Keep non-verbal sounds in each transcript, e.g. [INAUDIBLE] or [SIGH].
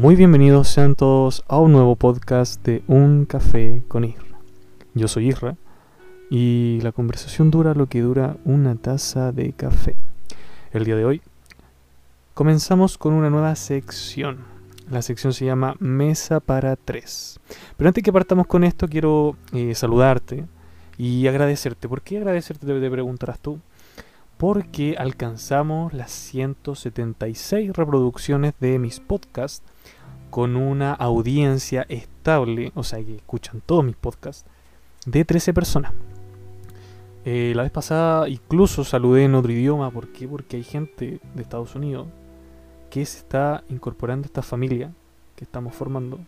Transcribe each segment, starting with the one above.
Muy bienvenidos sean todos a un nuevo podcast de Un Café con Isra. Yo soy Isra y la conversación dura lo que dura una taza de café. El día de hoy comenzamos con una nueva sección. La sección se llama Mesa para Tres. Pero antes que partamos con esto quiero eh, saludarte y agradecerte. ¿Por qué agradecerte? Te preguntarás tú porque alcanzamos las 176 reproducciones de mis podcasts con una audiencia estable, o sea que escuchan todos mis podcasts, de 13 personas. Eh, la vez pasada incluso saludé en otro idioma, ¿por qué? Porque hay gente de Estados Unidos que se está incorporando a esta familia que estamos formando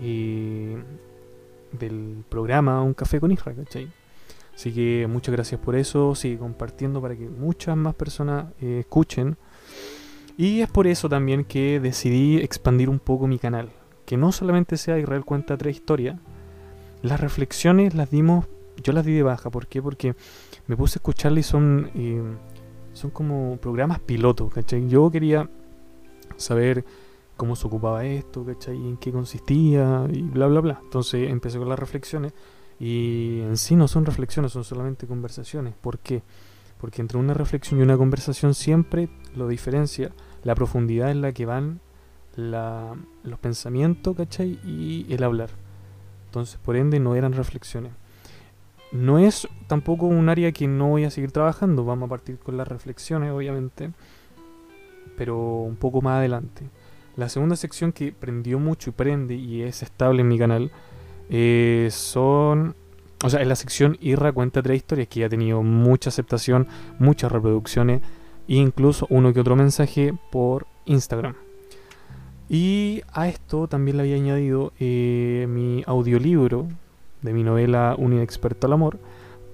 eh, del programa Un Café con Isra, ¿cachai? Así que muchas gracias por eso. Sigue compartiendo para que muchas más personas eh, escuchen. Y es por eso también que decidí expandir un poco mi canal. Que no solamente sea Israel cuenta tres historias. Las reflexiones las dimos, yo las di de baja. ¿Por qué? Porque me puse a escucharle y son, eh, son como programas pilotos, ¿cachai? Yo quería saber cómo se ocupaba esto, ¿cachai? En qué consistía y bla, bla, bla. Entonces empecé con las reflexiones y en sí no son reflexiones, son solamente conversaciones. ¿Por qué? Porque entre una reflexión y una conversación siempre lo diferencia la profundidad en la que van los pensamientos, ¿cachai? Y el hablar. Entonces, por ende, no eran reflexiones. No es tampoco un área que no voy a seguir trabajando. Vamos a partir con las reflexiones, obviamente. Pero un poco más adelante. La segunda sección que prendió mucho y prende y es estable en mi canal eh, son. O sea, en la sección Irra cuenta tres historias que ha tenido mucha aceptación, muchas reproducciones incluso uno que otro mensaje por Instagram. Y a esto también le había añadido eh, mi audiolibro de mi novela Un inexperto al amor,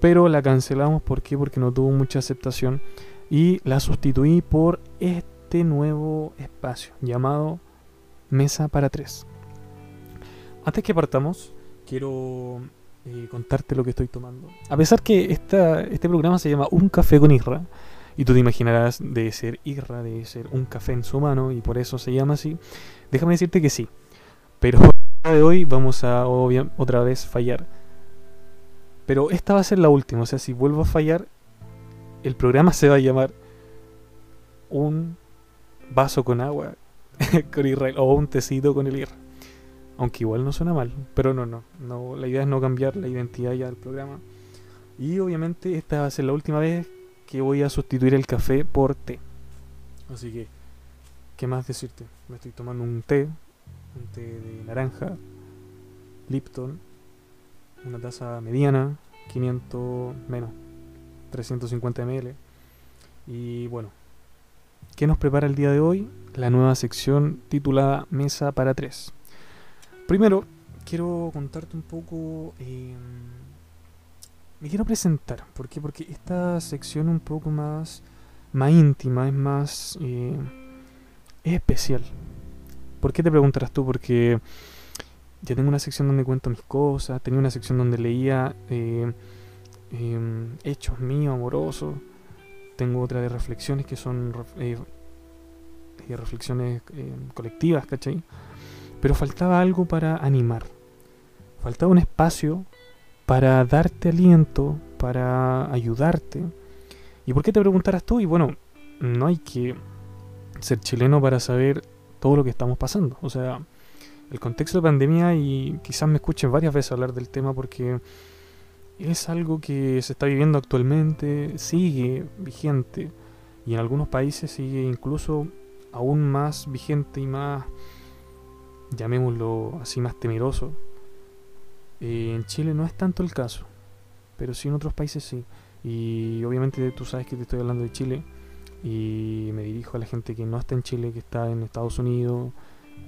pero la cancelamos ¿por qué? porque no tuvo mucha aceptación y la sustituí por este nuevo espacio llamado Mesa para Tres. Antes que partamos, quiero eh, contarte lo que estoy tomando. A pesar que esta, este programa se llama Un café con Irra, y tú te imaginarás de ser Irra, de ser un café en su mano, y por eso se llama así, déjame decirte que sí. Pero de hoy vamos a otra vez fallar. Pero esta va a ser la última, o sea, si vuelvo a fallar, el programa se va a llamar Un vaso con agua [LAUGHS] con Irra, o un tecito con el Irra. Aunque igual no suena mal, pero no, no, no. La idea es no cambiar la identidad ya del programa. Y obviamente esta va a ser la última vez que voy a sustituir el café por té. Así que, ¿qué más decirte? Me estoy tomando un té, un té de naranja, Lipton, una taza mediana, 500 menos, 350 ml. Y bueno, ¿qué nos prepara el día de hoy? La nueva sección titulada Mesa para tres. Primero, quiero contarte un poco. Em, me quiero presentar. ¿Por qué? Porque esta sección un poco más, más íntima, es más. Eh, es especial. ¿Por qué te preguntarás tú? Porque ya tengo una sección donde cuento mis cosas, tenía una sección donde leía eh, em, hechos míos, amorosos. Tengo otra de reflexiones que son eh, reflexiones em, colectivas, ¿cachai? Pero faltaba algo para animar. Faltaba un espacio para darte aliento, para ayudarte. ¿Y por qué te preguntarás tú? Y bueno, no hay que ser chileno para saber todo lo que estamos pasando. O sea, el contexto de pandemia y quizás me escuchen varias veces hablar del tema porque es algo que se está viviendo actualmente, sigue vigente y en algunos países sigue incluso aún más vigente y más llamémoslo así más temeroso. Eh, en Chile no es tanto el caso, pero sí en otros países sí. Y obviamente tú sabes que te estoy hablando de Chile y me dirijo a la gente que no está en Chile, que está en Estados Unidos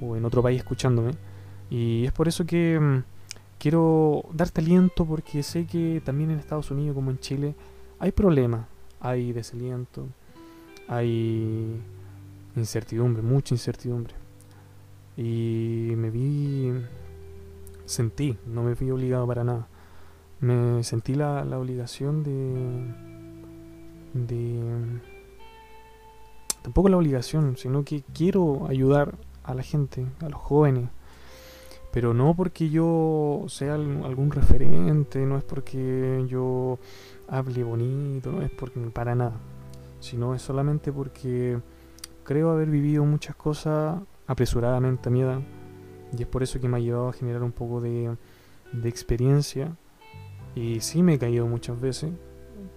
o en otro país escuchándome. Y es por eso que mm, quiero darte aliento porque sé que también en Estados Unidos como en Chile hay problemas, hay desaliento, hay incertidumbre, mucha incertidumbre. Y me vi, sentí, no me vi obligado para nada. Me sentí la, la obligación de, de... Tampoco la obligación, sino que quiero ayudar a la gente, a los jóvenes. Pero no porque yo sea algún referente, no es porque yo hable bonito, no es porque para nada, sino es solamente porque creo haber vivido muchas cosas apresuradamente a mi edad y es por eso que me ha llevado a generar un poco de, experiencia y sí me he caído muchas veces,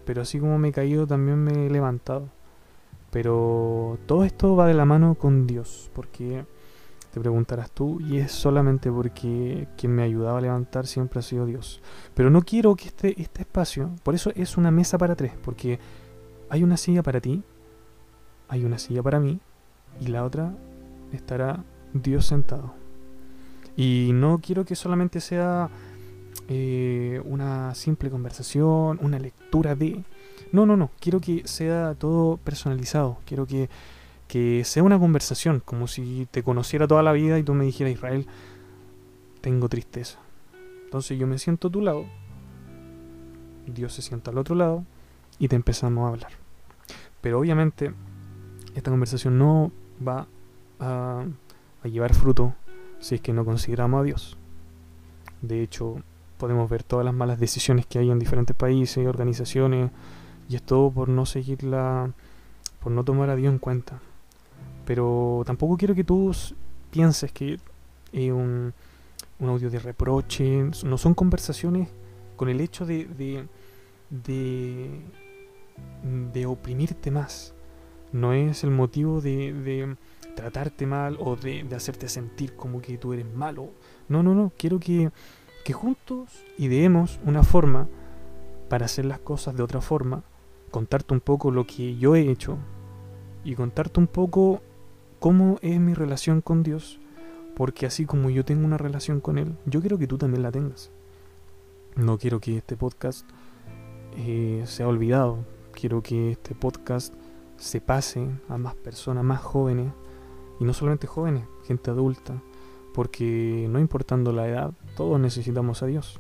pero así como me he caído también me he levantado. Pero todo esto va de la mano con Dios, porque te preguntarás tú, y es solamente porque quien me ayudaba a levantar siempre ha sido Dios. Pero no quiero que este, este espacio, por eso es una mesa para tres, porque hay una silla para ti, hay una silla para mí, y la otra estará Dios sentado. Y no quiero que solamente sea eh, una simple conversación, una lectura de... No, no, no, quiero que sea todo personalizado, quiero que, que sea una conversación, como si te conociera toda la vida y tú me dijeras, Israel, tengo tristeza. Entonces yo me siento a tu lado, Dios se sienta al otro lado y te empezamos a hablar. Pero obviamente esta conversación no va a, a llevar fruto si es que no consideramos a Dios. De hecho, podemos ver todas las malas decisiones que hay en diferentes países, organizaciones, y es todo por no seguirla, por no tomar a Dios en cuenta. Pero tampoco quiero que tú pienses que es un, un, audio de reproche, no son conversaciones con el hecho de, de, de, de oprimirte más. No es el motivo de, de tratarte mal o de, hacerte sentir como que tú eres malo. No, no, no. Quiero que, que juntos ideemos una forma para hacer las cosas de otra forma, contarte un poco lo que yo he hecho y contarte un poco cómo es mi relación con Dios, porque así como yo tengo una relación con Él, yo quiero que tú también la tengas. No quiero que este podcast eh, sea olvidado, quiero que este podcast se pase a más personas, más jóvenes, y no solamente jóvenes, gente adulta, porque no importando la edad, todos necesitamos a Dios.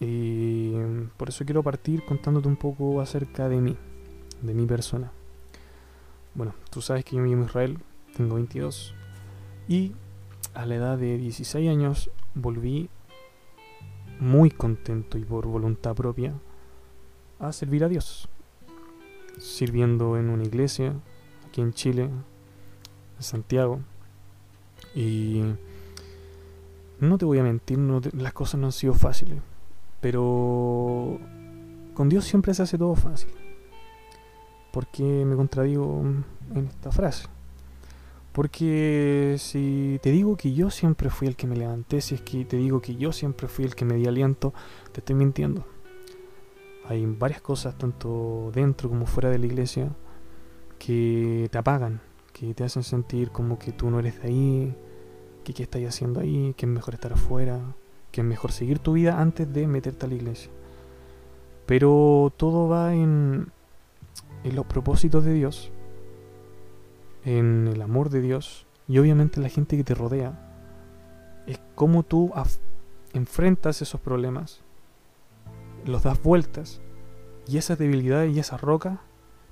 Y por eso quiero partir contándote un poco acerca de mí, de mi persona. Bueno, tú sabes que yo me llamo Israel, tengo 22, y a la edad de 16 años volví muy contento y por voluntad propia a servir a Dios, sirviendo en una iglesia aquí en Chile, Santiago, y no te voy a mentir, no las cosas no han sido fáciles. Pero con Dios siempre se hace todo fácil. ¿Por qué me contradigo en esta frase? Porque si te digo que yo siempre fui el que me levanté, si es que te digo que yo siempre fui el que me di aliento, te estoy mintiendo. Hay varias cosas, tanto dentro como fuera de la iglesia, que te apagan, que te hacen sentir como que tú no eres de ahí, que qué estás haciendo ahí, que es mejor estar afuera, que es mejor seguir tu vida antes de meterte a la iglesia. Pero todo va en, en los propósitos de Dios, en el amor de Dios y obviamente la gente que te rodea. Es como tú enfrentas esos problemas, los das vueltas y esa debilidad y esa roca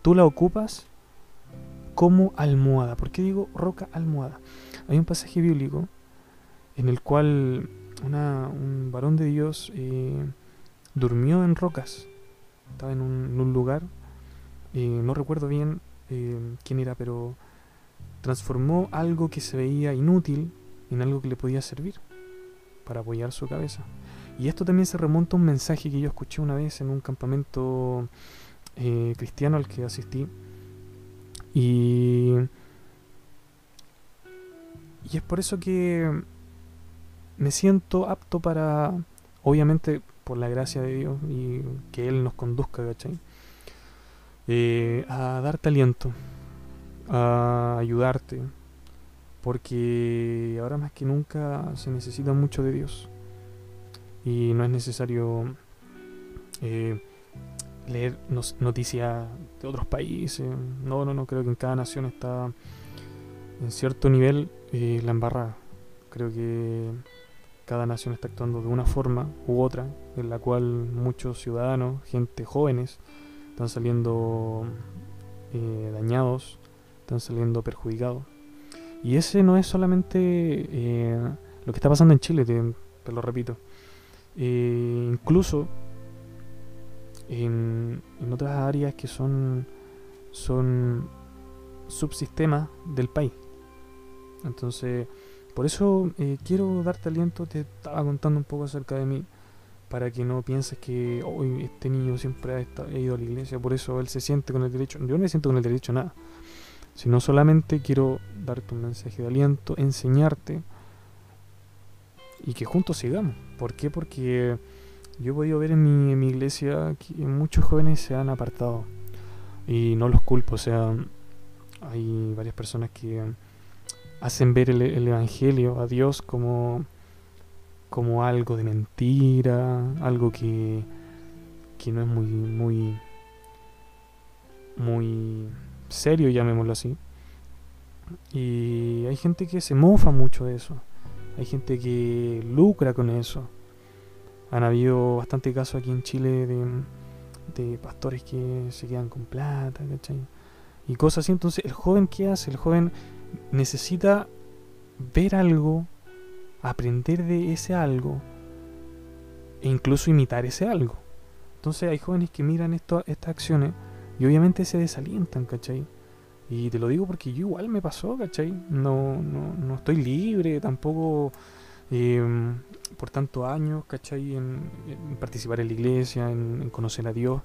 tú la ocupas como almohada. ¿Por qué digo roca almohada? Hay un pasaje bíblico en el cual un varón de Dios eh, durmió en rocas. Estaba en un, lugar, eh, no recuerdo bien eh, quién era, pero transformó algo que se veía inútil en algo que le podía servir para apoyar su cabeza. Y esto también se remonta a un mensaje que yo escuché una vez en un campamento cristiano al que asistí y, y es por eso que me siento apto para, obviamente por la gracia de Dios y que Él nos conduzca, ¿cachai? Eh, a darte aliento, a ayudarte, porque ahora más que nunca se necesita mucho de Dios y no es necesario eh, leer noticias de otros países. No, no, no, creo que en cada nación está en cierto nivel eh, la embarrada. Creo que cada nación está actuando de una forma u otra, en la cual muchos ciudadanos, gente jóvenes, están saliendo eh, dañados, están saliendo perjudicados. Y ese no es solamente eh, lo que está pasando en Chile, te, lo repito. Incluso en, otras áreas que son, son subsistemas del país. Entonces, por eso eh, quiero darte aliento, te estaba contando un poco acerca de mí, para que no pienses que este niño siempre ha, ido a la iglesia, por eso él se siente con el derecho. Yo no me siento con el derecho a nada, sino solamente quiero darte un mensaje de aliento, enseñarte y que juntos sigamos. ¿Por qué? Porque yo he podido ver en mi, iglesia que muchos jóvenes se han apartado y no los culpo, o sea, hay varias personas que hacen ver el, Evangelio a Dios como, como algo de mentira, algo que, que no es muy, muy, muy serio, llamémoslo así. Y hay gente que se mofa mucho de eso. Hay gente que lucra con eso. Han habido bastante casos aquí en Chile de, pastores que se quedan con plata, ¿cachai? Y cosas así. Entonces, ¿el joven qué hace? El joven necesita ver algo, aprender de ese algo e incluso imitar ese algo. Entonces hay jóvenes que miran esto, estas acciones y obviamente se desalientan, ¿cachai? Y te lo digo porque yo igual me pasó, ¿cachai? No, no, no estoy libre, tampoco em, por tantos años, ¿cachai? En, participar en la iglesia, en, conocer a Dios.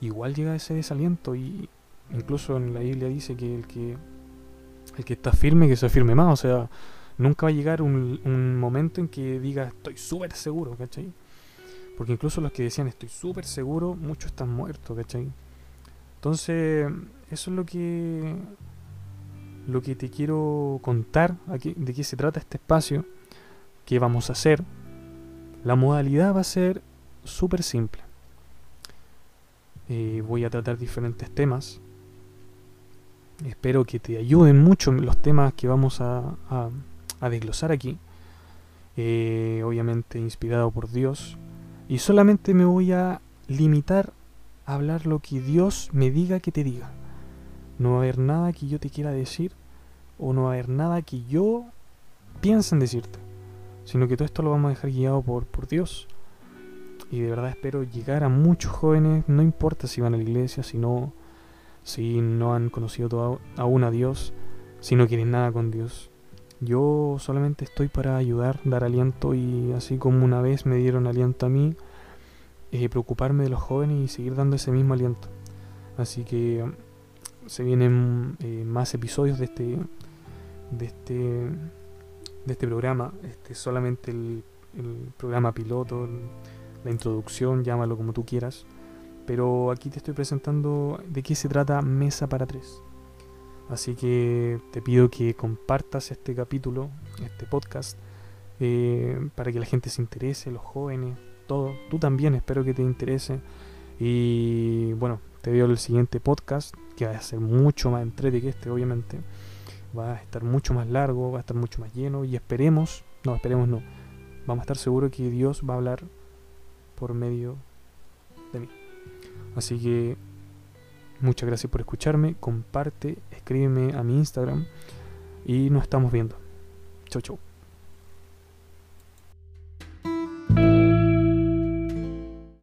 Igual llega ese desaliento y incluso en la Biblia dice que el que el que está firme, que se firme más. O sea, nunca va a llegar un, momento en que diga estoy súper seguro, ¿cachai? Porque incluso los que decían estoy súper seguro, muchos están muertos, ¿cachai? Entonces, eso es lo que lo que te quiero contar, aquí, de qué se trata este espacio, qué vamos a hacer. La modalidad va a ser súper simple. Eh, voy a tratar diferentes temas Espero que te ayuden mucho los temas que vamos a, desglosar aquí. Eh, obviamente inspirado por Dios. Y solamente me voy a limitar a hablar lo que Dios me diga que te diga. No va a haber nada que yo te quiera decir o no va a haber nada que yo piense en decirte. Sino que todo esto lo vamos a dejar guiado por, por Dios. Y de verdad espero llegar a muchos jóvenes, no importa si van a la iglesia, si no, si no han conocido aún a Dios, si no quieren nada con Dios. Yo solamente estoy para ayudar, dar aliento y así como una vez me dieron aliento a mí, eh, preocuparme de los jóvenes y seguir dando ese mismo aliento. Así que se vienen eh, más episodios de este, de este, de este programa. Este solamente el, el programa piloto, la introducción, llámalo como tú quieras. Pero aquí te estoy presentando de qué se trata Mesa para Tres. Así que te pido que compartas este capítulo, este podcast, eh, para que la gente se interese, los jóvenes, todo. Tú también espero que te interese. Y bueno, te veo el siguiente podcast, que va a ser mucho más entrete que este, obviamente. Va a estar mucho más largo, va a estar mucho más lleno. Y esperemos, no, esperemos no. Vamos a estar seguros que Dios va a hablar por medio de mí. Así que muchas gracias por escucharme, comparte, escríbeme a mi Instagram y nos estamos viendo. Chau, chau.